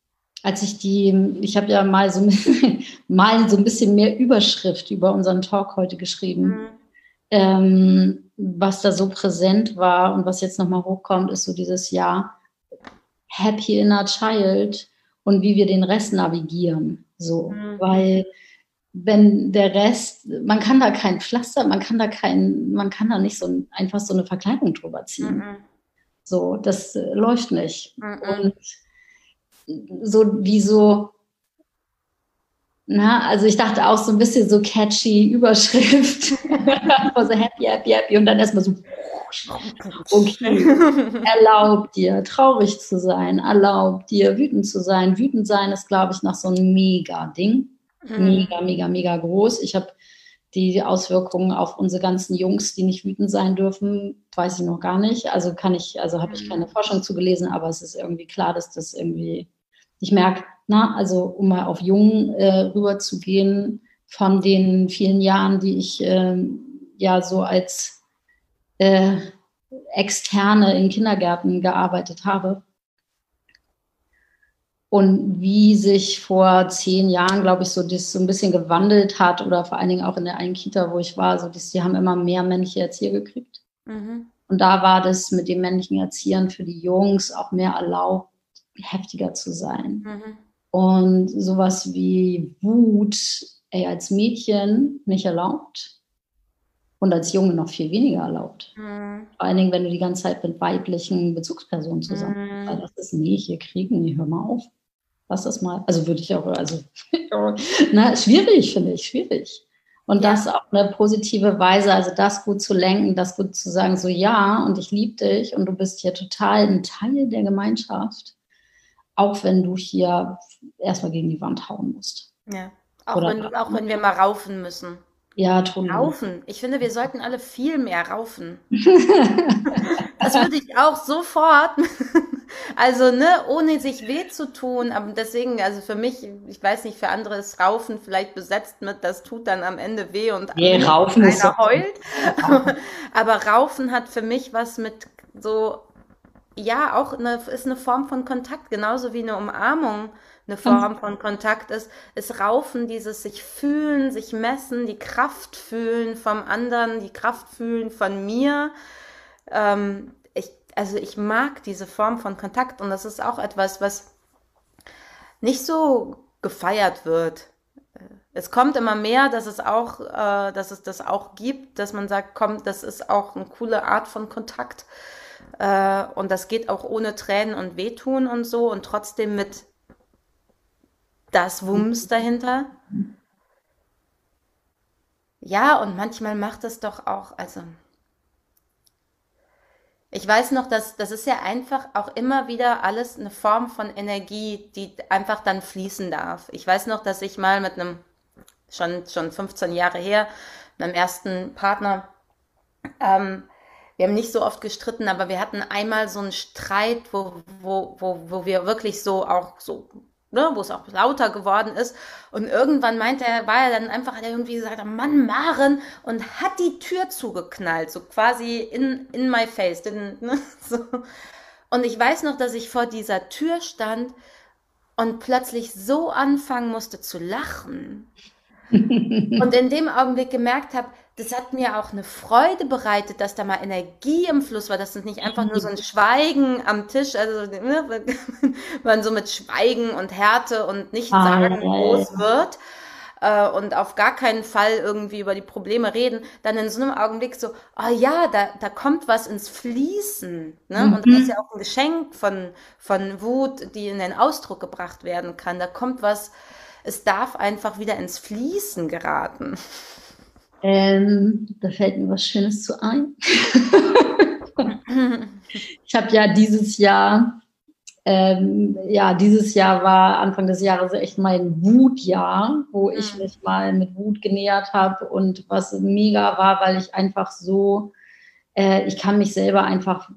als ich die, ich habe ja mal so, *laughs* mal so ein bisschen mehr Überschrift über unseren Talk heute geschrieben. Mhm. Ähm, was da so präsent war und was jetzt nochmal hochkommt, ist so dieses Jahr Happy Inner Child und wie wir den Rest navigieren. So, mhm. weil wenn der Rest, man kann da kein Pflaster, man kann da kein, man kann da nicht so einfach so eine Verkleidung drüber ziehen. Mhm. So, das äh, läuft nicht. Mhm. Und so wie so, na, also ich dachte auch so ein bisschen so catchy Überschrift, *laughs* so happy, happy, happy und dann erstmal so, okay, *laughs* erlaub dir traurig zu sein, erlaub dir wütend zu sein. Wütend sein ist, glaube ich, noch so ein mega Ding mhm. mega, mega, mega groß. Ich habe die Auswirkungen auf unsere ganzen Jungs, die nicht wütend sein dürfen, weiß ich noch gar nicht. Also kann ich, also habe ich mhm. keine Forschung zu gelesen, aber es ist irgendwie klar, dass das irgendwie, ich merke, na, also um mal auf Jungen äh, rüber zu gehen, von den vielen Jahren, die ich äh, ja so als äh, Externe in Kindergärten gearbeitet habe, und wie sich vor zehn Jahren, glaube ich, so das so ein bisschen gewandelt hat oder vor allen Dingen auch in der einen Kita, wo ich war, so das, die haben immer mehr männliche Erzieher gekriegt. Mhm. Und da war das mit den männlichen Erziehern für die Jungs auch mehr erlaubt, heftiger zu sein. Mhm. Und sowas wie Wut, ey, als Mädchen nicht erlaubt und als Junge noch viel weniger erlaubt. Mhm. Vor allen Dingen, wenn du die ganze Zeit mit weiblichen Bezugspersonen zusammen bist. Mhm. Das ist, nee, hier kriegen, nee, hör mal auf lass das mal. Also würde ich auch, also *laughs* na, schwierig, finde ich, schwierig. Und ja. das auf eine positive Weise, also das gut zu lenken, das gut zu sagen, so ja, und ich liebe dich und du bist hier total ein Teil der Gemeinschaft, auch wenn du hier erstmal gegen die Wand hauen musst. Ja, auch, wenn, auch wenn wir mal raufen müssen. Ja, tun Raufen. Ich finde, wir sollten alle viel mehr raufen. *laughs* das würde ich auch sofort also, ne, ohne sich weh zu tun, aber deswegen, also für mich, ich weiß nicht, für andere ist Raufen vielleicht besetzt mit, das tut dann am Ende weh und nee, Raufen einer ist heult. *laughs* aber Raufen hat für mich was mit so, ja, auch eine, ist eine Form von Kontakt, genauso wie eine Umarmung eine Form von Kontakt ist, ist Raufen, dieses sich fühlen, sich messen, die Kraft fühlen vom anderen, die Kraft fühlen von mir. Ähm, also ich mag diese Form von Kontakt und das ist auch etwas, was nicht so gefeiert wird. Es kommt immer mehr, dass es auch, äh, dass es das auch gibt, dass man sagt, komm, das ist auch eine coole Art von Kontakt. Äh, und das geht auch ohne Tränen und Wehtun und so und trotzdem mit das Wumms dahinter. Ja, und manchmal macht es doch auch, also ich weiß noch, dass das ist ja einfach auch immer wieder alles eine Form von Energie, die einfach dann fließen darf. Ich weiß noch, dass ich mal mit einem schon schon 15 Jahre her, meinem ersten Partner, ähm, wir haben nicht so oft gestritten, aber wir hatten einmal so einen Streit, wo, wo, wo, wo wir wirklich so auch so ne, wo es auch lauter geworden ist. Und irgendwann meinte er, war er dann einfach, hat er irgendwie gesagt, Mann, Maren, und hat die Tür zugeknallt, so quasi in, in my face. In, ne, *laughs* so. Und ich weiß noch, dass ich vor dieser Tür stand und plötzlich so anfangen musste zu lachen. *laughs* und in dem Augenblick gemerkt habe, das hat mir auch eine Freude bereitet, dass da mal Energie im Fluss war, dass es nicht einfach nur so ein Schweigen am Tisch, also ne, *laughs* man so mit Schweigen und Härte und Nichtsagen ah, groß wird äh, und auf gar keinen Fall irgendwie über die Probleme reden, dann in so einem Augenblick so, ah oh ja, da, da kommt was ins Fließen. Ne? Mhm. Und das ist ja auch ein Geschenk von, von Wut, die in den Ausdruck gebracht werden kann. Da kommt was, es darf einfach wieder ins Fließen geraten. Ähm, da fällt mir was Schönes zu ein. *laughs* ich habe ja dieses Jahr, ähm, ja, dieses Jahr war Anfang des Jahres echt mein Wutjahr, wo ich mhm. mich mal mit Wut genähert habe und was mega war, weil ich einfach so, äh, ich kann mich selber einfach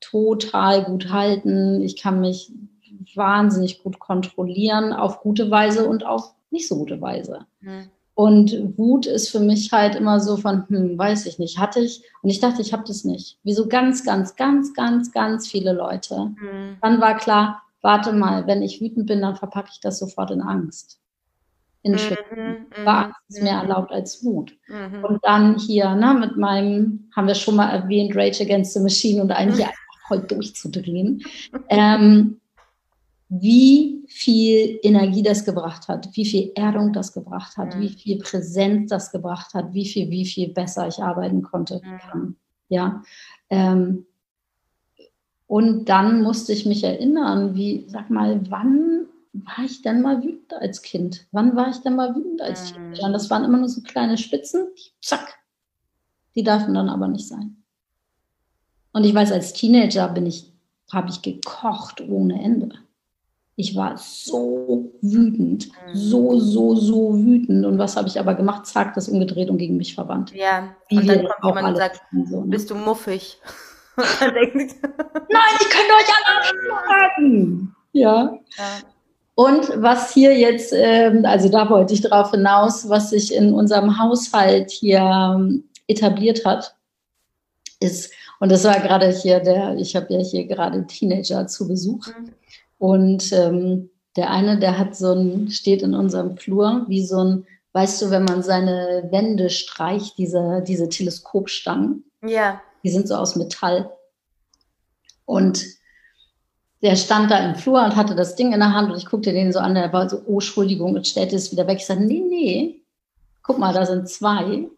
total gut halten. Ich kann mich wahnsinnig gut kontrollieren auf gute Weise und auf nicht so gute Weise. Mhm. Und Wut ist für mich halt immer so von, hm, weiß ich nicht, hatte ich. Und ich dachte, ich habe das nicht. Wie so ganz, ganz, ganz, ganz, ganz viele Leute. Mhm. Dann war klar, warte mal, wenn ich wütend bin, dann verpacke ich das sofort in Angst. In mhm, mhm, War Angst ist mehr mhm. erlaubt als Wut. Mhm. Und dann hier, ne, mit meinem, haben wir schon mal erwähnt, Rage Against the Machine und eigentlich *laughs* einfach voll durchzudrehen. ähm, wie viel Energie das gebracht hat, wie viel Erdung das gebracht hat, mhm. wie viel Präsenz das gebracht hat, wie viel, wie viel besser ich arbeiten konnte. Mhm. Ja. Ähm, und dann musste ich mich erinnern, wie, sag mal, wann war ich denn mal wütend als Kind? Wann war ich denn mal wütend als mhm. Kind? Das waren immer nur so kleine Spitzen, zack. Die dürfen dann aber nicht sein. Und ich weiß, als Teenager bin ich, habe ich gekocht ohne Ende. Ich war so wütend, so, so, so wütend. Und was habe ich aber gemacht? Zack, das umgedreht und gegen mich verwandt. Ja, Wie und dann kommt jemand und sagt, so, ne? bist du muffig? *laughs* denkt, Nein, ich könnte euch alle schlagen. Ja. ja. Und was hier jetzt, ähm, also da wollte ich drauf hinaus, was sich in unserem Haushalt hier ähm, etabliert hat, ist, und das war gerade hier der, ich habe ja hier gerade Teenager zu Besuch. Mhm. Und ähm, der eine, der hat so ein, steht in unserem Flur wie so ein, weißt du, wenn man seine Wände streicht, diese, diese Teleskopstangen. Ja. Die sind so aus Metall. Und der stand da im Flur und hatte das Ding in der Hand und ich guckte den so an, der war so, oh, Entschuldigung, und stellte es wieder weg. Ich sagte, nee, nee, guck mal, da sind zwei.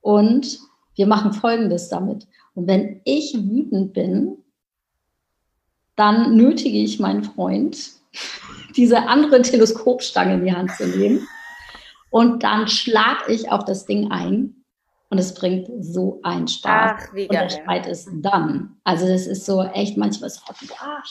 Und wir machen Folgendes damit. Und wenn ich wütend bin, dann nötige ich meinen Freund, *laughs* diese andere Teleskopstange in die Hand zu nehmen. Und dann schlage ich auf das Ding ein und es bringt so einen Spaß. Ach, wie geil. Und der Streit ist dann. Also das ist so echt manchmal so, ja,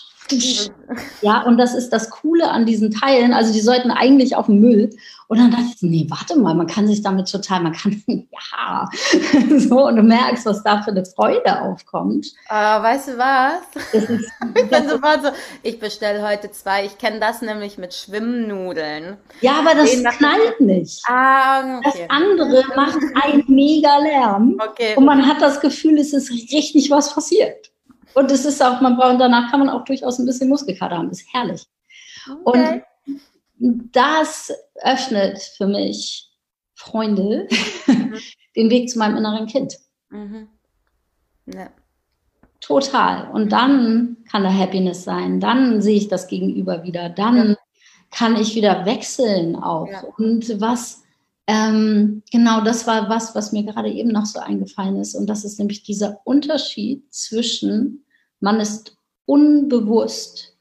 ja, und das ist das Coole an diesen Teilen. Also die sollten eigentlich auf den Müll. Und dann dachte ich, nee, warte mal, man kann sich damit total, man kann, *laughs* ja, *laughs* so, und du merkst, was da für eine Freude aufkommt. Uh, weißt du was? Ist, *laughs* ich bin sofort so, ich bestelle heute zwei. Ich kenne das nämlich mit Schwimmnudeln. Ja, aber das knallt nicht. Ah, okay. Das andere macht einen mega Lärm. Okay. Und man hat das Gefühl, es ist richtig was passiert. Und es ist auch, man braucht, danach kann man auch durchaus ein bisschen Muskelkater haben. Das ist herrlich. Okay. Und das öffnet für mich, Freunde, mhm. *laughs* den Weg zu meinem inneren Kind. Mhm. Ja. Total. Und dann kann da Happiness sein. Dann sehe ich das Gegenüber wieder. Dann ja. kann ich wieder wechseln auch. Ja. Und was, ähm, genau das war was, was mir gerade eben noch so eingefallen ist. Und das ist nämlich dieser Unterschied zwischen, man ist unbewusst,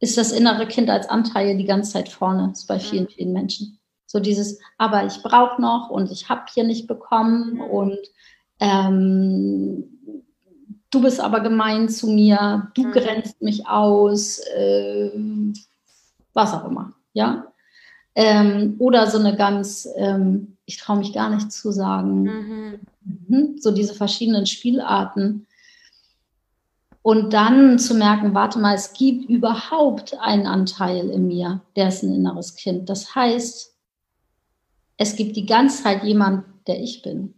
ist das innere Kind als Anteil die ganze Zeit vorne, ist bei vielen, vielen Menschen. So dieses, aber ich brauche noch und ich habe hier nicht bekommen und ähm, du bist aber gemein zu mir, du mhm. grenzt mich aus, äh, was auch immer, ja. Ähm, oder so eine ganz, ähm, ich traue mich gar nicht zu sagen, mhm. Mhm, so diese verschiedenen Spielarten. Und dann zu merken, warte mal, es gibt überhaupt einen Anteil in mir, der ist ein inneres Kind. Das heißt, es gibt die Ganzheit jemand, der ich bin.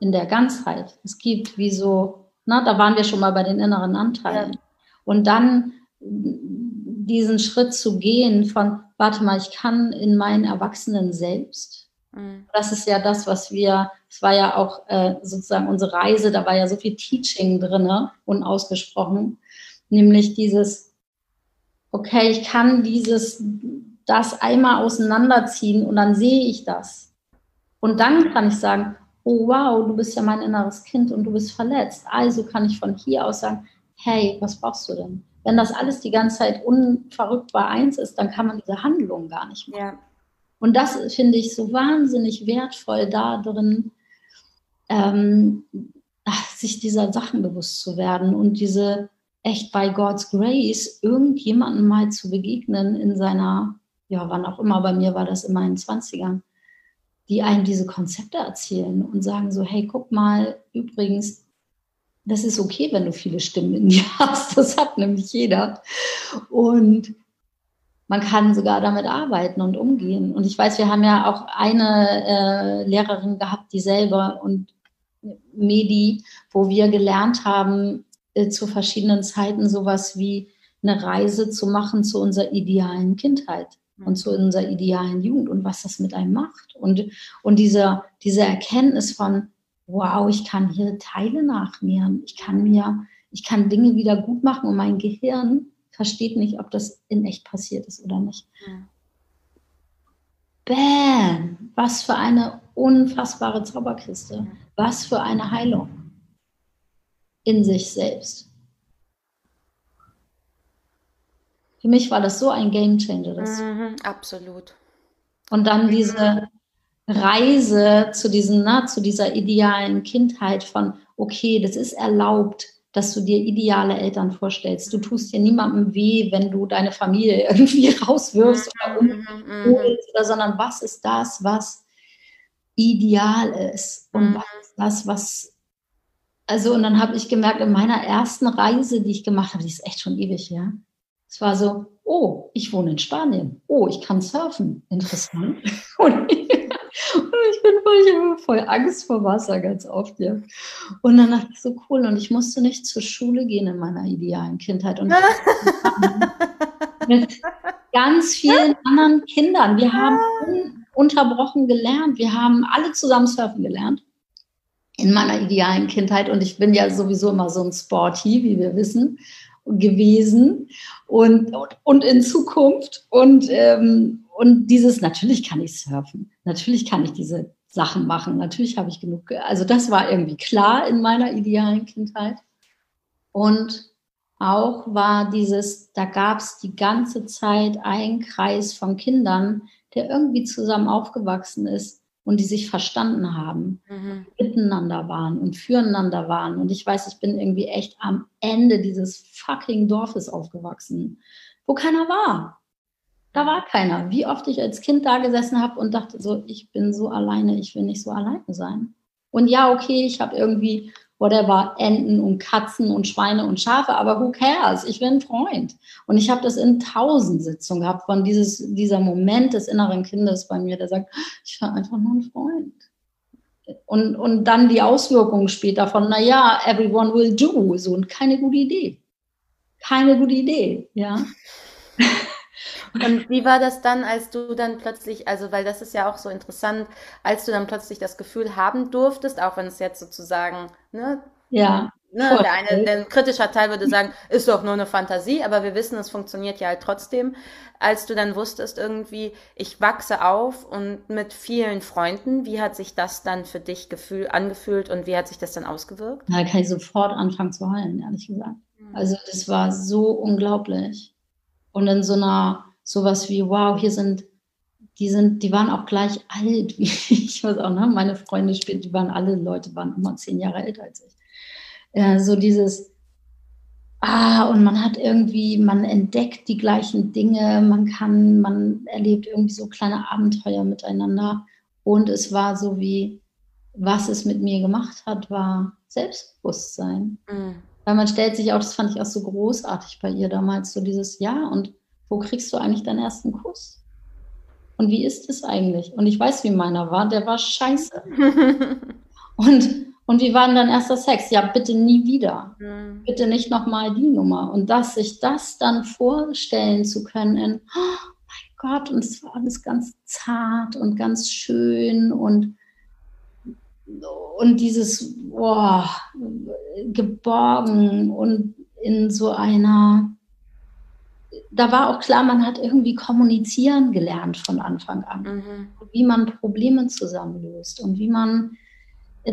In der Ganzheit. Es gibt wie so na, da waren wir schon mal bei den inneren Anteilen. Ja. Und dann diesen Schritt zu gehen von, warte mal, ich kann in meinen Erwachsenen selbst. Mhm. Das ist ja das, was wir, es war ja auch äh, sozusagen unsere Reise, da war ja so viel Teaching drin, unausgesprochen, nämlich dieses, okay, ich kann dieses, das einmal auseinanderziehen und dann sehe ich das. Und dann kann ich sagen, oh wow, du bist ja mein inneres Kind und du bist verletzt. Also kann ich von hier aus sagen, hey, was brauchst du denn? Wenn das alles die ganze Zeit unverrückbar eins ist, dann kann man diese Handlung gar nicht machen. Ja. Und das finde ich so wahnsinnig wertvoll da drin, ähm, sich dieser Sachen bewusst zu werden und diese echt bei God's Grace irgendjemandem mal zu begegnen in seiner, ja, wann auch immer, bei mir war das in meinen 20ern, die einem diese Konzepte erzählen und sagen so, hey, guck mal, übrigens, das ist okay, wenn du viele Stimmen in dir hast. Das hat nämlich jeder. Und man kann sogar damit arbeiten und umgehen. Und ich weiß, wir haben ja auch eine äh, Lehrerin gehabt, die selber und Medi, wo wir gelernt haben, äh, zu verschiedenen Zeiten sowas wie eine Reise zu machen zu unserer idealen Kindheit und zu unserer idealen Jugend und was das mit einem macht. Und, und diese, diese Erkenntnis von, wow, ich kann hier Teile nachmehren, ich kann mir, ich kann Dinge wieder gut machen und mein Gehirn versteht nicht, ob das in echt passiert ist oder nicht. Ja. Bam! Was für eine unfassbare Zauberkiste. Was für eine Heilung in sich selbst. Für mich war das so ein Game Changer. Mhm, absolut. Und dann diese Reise zu, diesen, na, zu dieser idealen Kindheit von, okay, das ist erlaubt, dass du dir ideale Eltern vorstellst. Du tust dir niemandem weh, wenn du deine Familie *laughs* irgendwie rauswirfst oder mhm, umholst, oder, sondern was ist das, was ideal ist und mhm. was ist das, was also und dann habe ich gemerkt in meiner ersten Reise, die ich gemacht habe, die ist echt schon ewig, ja. Es war so, oh, ich wohne in Spanien. Oh, ich kann surfen. Interessant. *laughs* Und ich, bin voll, voll Angst vor Wasser ganz oft, ja. Und dann dachte ich so cool. Und ich musste nicht zur Schule gehen in meiner idealen Kindheit. Und *laughs* mit ganz vielen anderen Kindern. Wir haben unterbrochen gelernt. Wir haben alle zusammen surfen gelernt in meiner idealen Kindheit. Und ich bin ja sowieso immer so ein Sporty, wie wir wissen gewesen und, und in Zukunft. Und, ähm, und dieses, natürlich kann ich surfen, natürlich kann ich diese Sachen machen, natürlich habe ich genug, also das war irgendwie klar in meiner idealen Kindheit. Und auch war dieses, da gab es die ganze Zeit einen Kreis von Kindern, der irgendwie zusammen aufgewachsen ist, und die sich verstanden haben, mhm. miteinander waren und füreinander waren. Und ich weiß, ich bin irgendwie echt am Ende dieses fucking Dorfes aufgewachsen, wo keiner war. Da war keiner. Wie oft ich als Kind da gesessen habe und dachte so, ich bin so alleine, ich will nicht so alleine sein. Und ja, okay, ich habe irgendwie whatever, Enten und Katzen und Schweine und Schafe, aber who cares? Ich bin ein Freund. Und ich habe das in tausend Sitzungen gehabt, von dieses, dieser Moment des inneren Kindes bei mir, der sagt, ich war einfach nur ein Freund. Und, und dann die Auswirkungen später von, naja, everyone will do, so und keine gute Idee. Keine gute Idee, ja. *laughs* Und wie war das dann, als du dann plötzlich, also weil das ist ja auch so interessant, als du dann plötzlich das Gefühl haben durftest, auch wenn es jetzt sozusagen, ne, ja. Ne, der eine, der ein kritischer Teil würde sagen, ist doch nur eine Fantasie, aber wir wissen, es funktioniert ja halt trotzdem. Als du dann wusstest irgendwie, ich wachse auf und mit vielen Freunden, wie hat sich das dann für dich gefühl, angefühlt und wie hat sich das dann ausgewirkt? Da kann ich sofort anfangen zu heulen, ehrlich gesagt. Mhm. Also das war so unglaublich. Und in so einer, sowas wie, wow, hier sind, die sind, die waren auch gleich alt wie *laughs* ich, weiß auch, ne? Meine Freunde spielen, die waren alle Leute, waren immer zehn Jahre älter als ich äh, so dieses, ah, und man hat irgendwie, man entdeckt die gleichen Dinge, man kann, man erlebt irgendwie so kleine Abenteuer miteinander. Und es war so wie, was es mit mir gemacht hat, war Selbstbewusstsein. Mhm. Weil man stellt sich auch, das fand ich auch so großartig bei ihr damals, so dieses, ja, und wo kriegst du eigentlich deinen ersten Kuss? Und wie ist es eigentlich? Und ich weiß, wie meiner war, der war scheiße. *laughs* und und wie war denn dein erster Sex? Ja, bitte nie wieder. Mhm. Bitte nicht nochmal die Nummer. Und dass sich das dann vorstellen zu können in, oh mein Gott, und es war alles ganz zart und ganz schön und, und dieses, boah, geborgen und in so einer, da war auch klar, man hat irgendwie kommunizieren gelernt von Anfang an. Mhm. Wie man Probleme zusammenlöst und wie man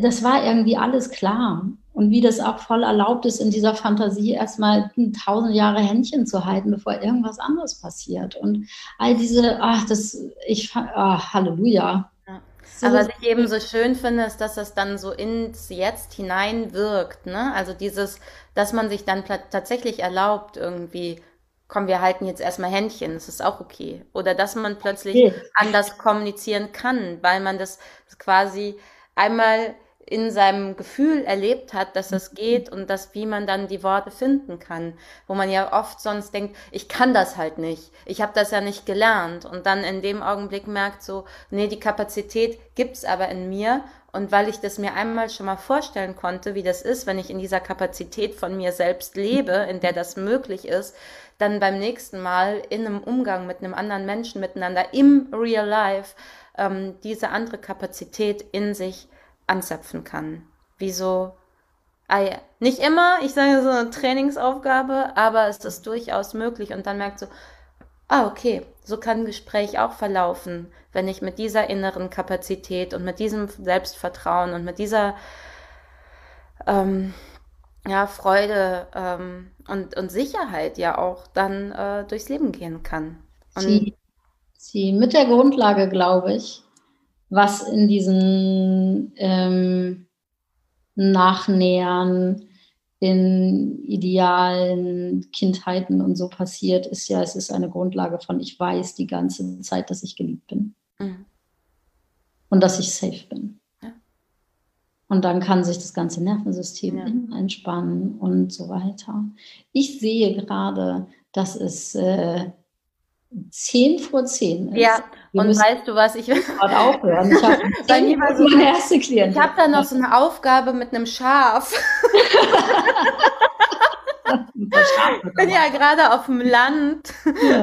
das war irgendwie alles klar. Und wie das auch voll erlaubt ist, in dieser Fantasie erstmal tausend Jahre Händchen zu halten, bevor irgendwas anderes passiert. Und all diese, ach, das, ich, ach, Halleluja. Ja. Aber was ich eben so schön finde, ist, dass das dann so ins Jetzt hinein wirkt. Ne? Also dieses, dass man sich dann tatsächlich erlaubt, irgendwie, komm, wir halten jetzt erstmal Händchen, das ist auch okay. Oder dass man plötzlich okay. anders kommunizieren kann, weil man das quasi einmal in seinem Gefühl erlebt hat, dass das geht und dass wie man dann die Worte finden kann, wo man ja oft sonst denkt, ich kann das halt nicht, ich habe das ja nicht gelernt. Und dann in dem Augenblick merkt so, nee, die Kapazität gibt's aber in mir. Und weil ich das mir einmal schon mal vorstellen konnte, wie das ist, wenn ich in dieser Kapazität von mir selbst lebe, in der das möglich ist, dann beim nächsten Mal in einem Umgang mit einem anderen Menschen miteinander im Real Life ähm, diese andere Kapazität in sich anzapfen kann. Wie so, ah ja, nicht immer, ich sage so eine Trainingsaufgabe, aber es ist durchaus möglich und dann merkt so, ah okay, so kann ein Gespräch auch verlaufen, wenn ich mit dieser inneren Kapazität und mit diesem Selbstvertrauen und mit dieser ähm, ja, Freude ähm, und, und Sicherheit ja auch dann äh, durchs Leben gehen kann. Und sie, sie mit der Grundlage, glaube ich, was in diesen ähm, Nachnähern in idealen Kindheiten und so passiert, ist ja, es ist eine Grundlage von, ich weiß die ganze Zeit, dass ich geliebt bin. Mhm. Und dass ich safe bin. Ja. Und dann kann sich das ganze Nervensystem ja. entspannen und so weiter. Ich sehe gerade, dass es äh, 10 vor 10 ist. Ja, und weißt du was, ich *laughs* will aufhören. Ich habe *laughs* so, meine erste Klientin. Ich habe da noch so eine Aufgabe mit einem Schaf. ich *laughs* bin ja gerade auf dem Land ja.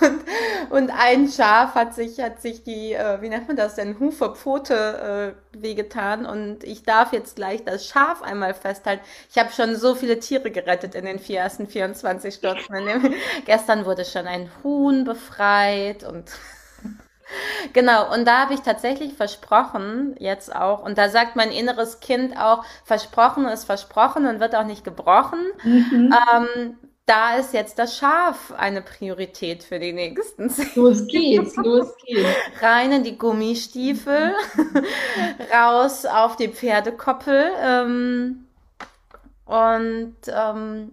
und, und, ein Schaf hat sich, hat sich die, äh, wie nennt man das denn, Hufe, Pfote äh, wehgetan und ich darf jetzt gleich das Schaf einmal festhalten. Ich habe schon so viele Tiere gerettet in den vier, ersten 24 Stunden. Gestern wurde schon ein Huhn befreit und Genau, und da habe ich tatsächlich versprochen, jetzt auch, und da sagt mein inneres Kind auch, versprochen ist versprochen und wird auch nicht gebrochen. Mhm. Ähm, da ist jetzt das Schaf eine Priorität für die nächsten zehn Los geht's, los geht's. Rein in die Gummistiefel, raus auf die Pferdekoppel ähm, und ähm,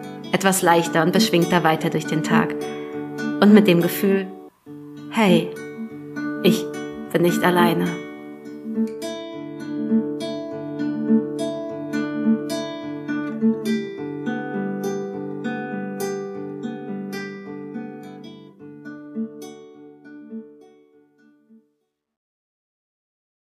etwas leichter und beschwingter weiter durch den Tag. Und mit dem Gefühl, hey, ich bin nicht alleine.